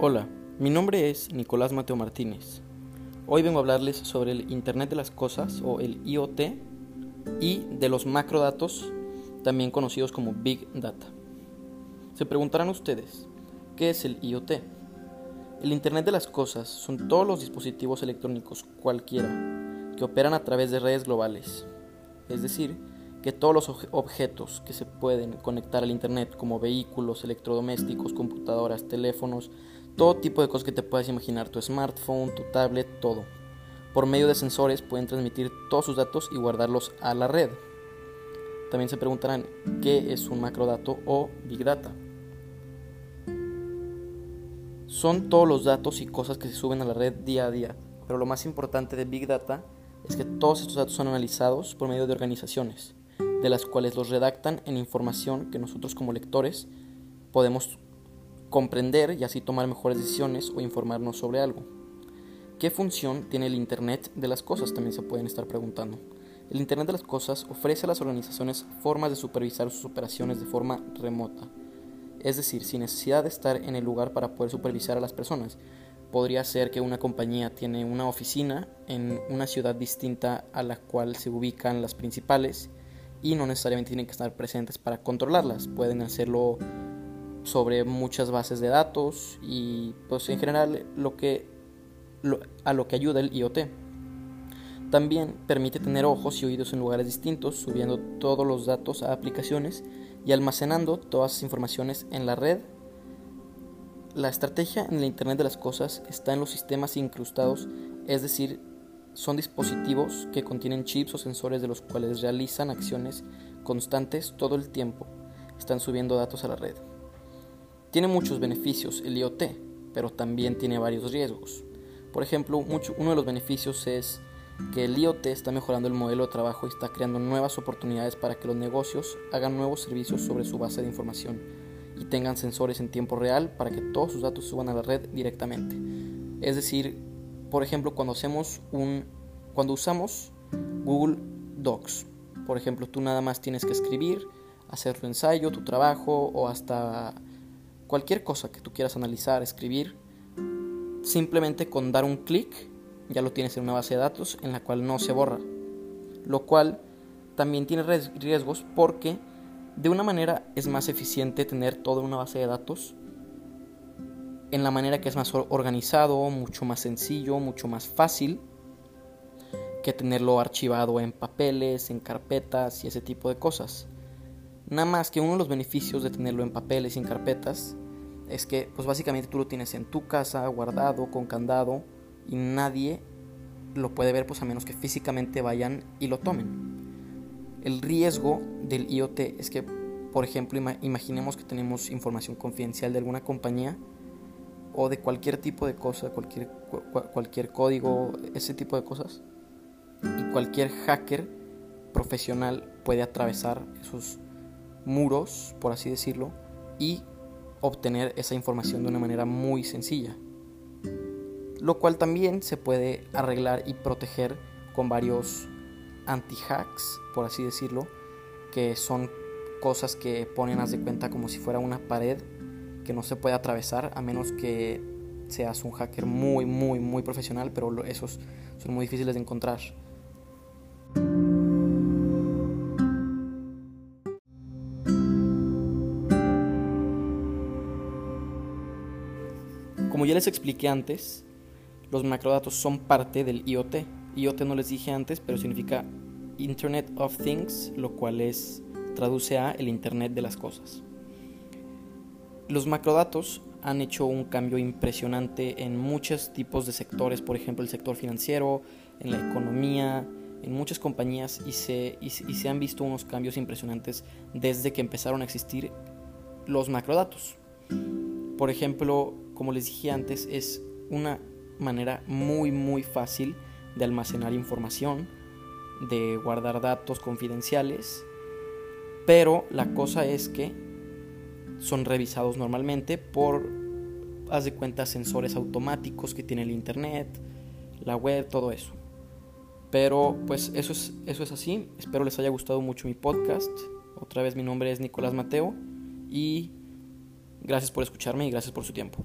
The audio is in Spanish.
Hola, mi nombre es Nicolás Mateo Martínez. Hoy vengo a hablarles sobre el Internet de las Cosas o el IoT y de los macrodatos, también conocidos como Big Data. Se preguntarán ustedes, ¿qué es el IoT? El Internet de las Cosas son todos los dispositivos electrónicos cualquiera que operan a través de redes globales, es decir, que todos los objetos que se pueden conectar al Internet, como vehículos, electrodomésticos, computadoras, teléfonos, todo tipo de cosas que te puedas imaginar, tu smartphone, tu tablet, todo. Por medio de sensores pueden transmitir todos sus datos y guardarlos a la red. También se preguntarán qué es un macrodato o big data. Son todos los datos y cosas que se suben a la red día a día, pero lo más importante de big data es que todos estos datos son analizados por medio de organizaciones, de las cuales los redactan en información que nosotros como lectores podemos comprender y así tomar mejores decisiones o informarnos sobre algo. ¿Qué función tiene el Internet de las cosas? También se pueden estar preguntando. El Internet de las cosas ofrece a las organizaciones formas de supervisar sus operaciones de forma remota, es decir, sin necesidad de estar en el lugar para poder supervisar a las personas. Podría ser que una compañía tiene una oficina en una ciudad distinta a la cual se ubican las principales y no necesariamente tienen que estar presentes para controlarlas. Pueden hacerlo sobre muchas bases de datos y pues en general lo que a lo que ayuda el IoT. También permite tener ojos y oídos en lugares distintos, subiendo todos los datos a aplicaciones y almacenando todas esas informaciones en la red. La estrategia en el Internet de las Cosas está en los sistemas incrustados, es decir, son dispositivos que contienen chips o sensores de los cuales realizan acciones constantes todo el tiempo. Están subiendo datos a la red. Tiene muchos beneficios el IoT, pero también tiene varios riesgos. Por ejemplo, uno de los beneficios es que el IoT está mejorando el modelo de trabajo y está creando nuevas oportunidades para que los negocios hagan nuevos servicios sobre su base de información y tengan sensores en tiempo real para que todos sus datos suban a la red directamente. Es decir, por ejemplo, cuando hacemos un cuando usamos Google Docs, por ejemplo, tú nada más tienes que escribir, hacer tu ensayo, tu trabajo o hasta cualquier cosa que tú quieras analizar, escribir, simplemente con dar un clic ya lo tienes en una base de datos en la cual no se borra. Lo cual también tiene riesgos porque de una manera es más eficiente tener todo en una base de datos en la manera que es más organizado, mucho más sencillo, mucho más fácil que tenerlo archivado en papeles, en carpetas y ese tipo de cosas. Nada más que uno de los beneficios de tenerlo en papeles y en carpetas es que pues básicamente tú lo tienes en tu casa guardado con candado y nadie lo puede ver pues a menos que físicamente vayan y lo tomen. El riesgo del IoT es que, por ejemplo, imaginemos que tenemos información confidencial de alguna compañía o de cualquier tipo de cosa, cualquier, cualquier código, ese tipo de cosas. Y cualquier hacker profesional puede atravesar esos muros, por así decirlo, y obtener esa información de una manera muy sencilla. Lo cual también se puede arreglar y proteger con varios anti-hacks, por así decirlo, que son cosas que ponen haz de cuenta como si fuera una pared que no se puede atravesar a menos que seas un hacker muy, muy, muy profesional, pero esos son muy difíciles de encontrar. Como ya les expliqué antes, los macrodatos son parte del IoT. IoT no les dije antes, pero significa Internet of Things, lo cual es traduce a el Internet de las cosas. Los macrodatos han hecho un cambio impresionante en muchos tipos de sectores, por ejemplo el sector financiero, en la economía, en muchas compañías y se, y se han visto unos cambios impresionantes desde que empezaron a existir los macrodatos. Por ejemplo, como les dije antes, es una manera muy muy fácil de almacenar información, de guardar datos confidenciales, pero la cosa es que son revisados normalmente por, haz de cuenta, sensores automáticos que tiene el internet, la web, todo eso. Pero pues eso es, eso es así. Espero les haya gustado mucho mi podcast. Otra vez mi nombre es Nicolás Mateo y Gracias por escucharme y gracias por su tiempo.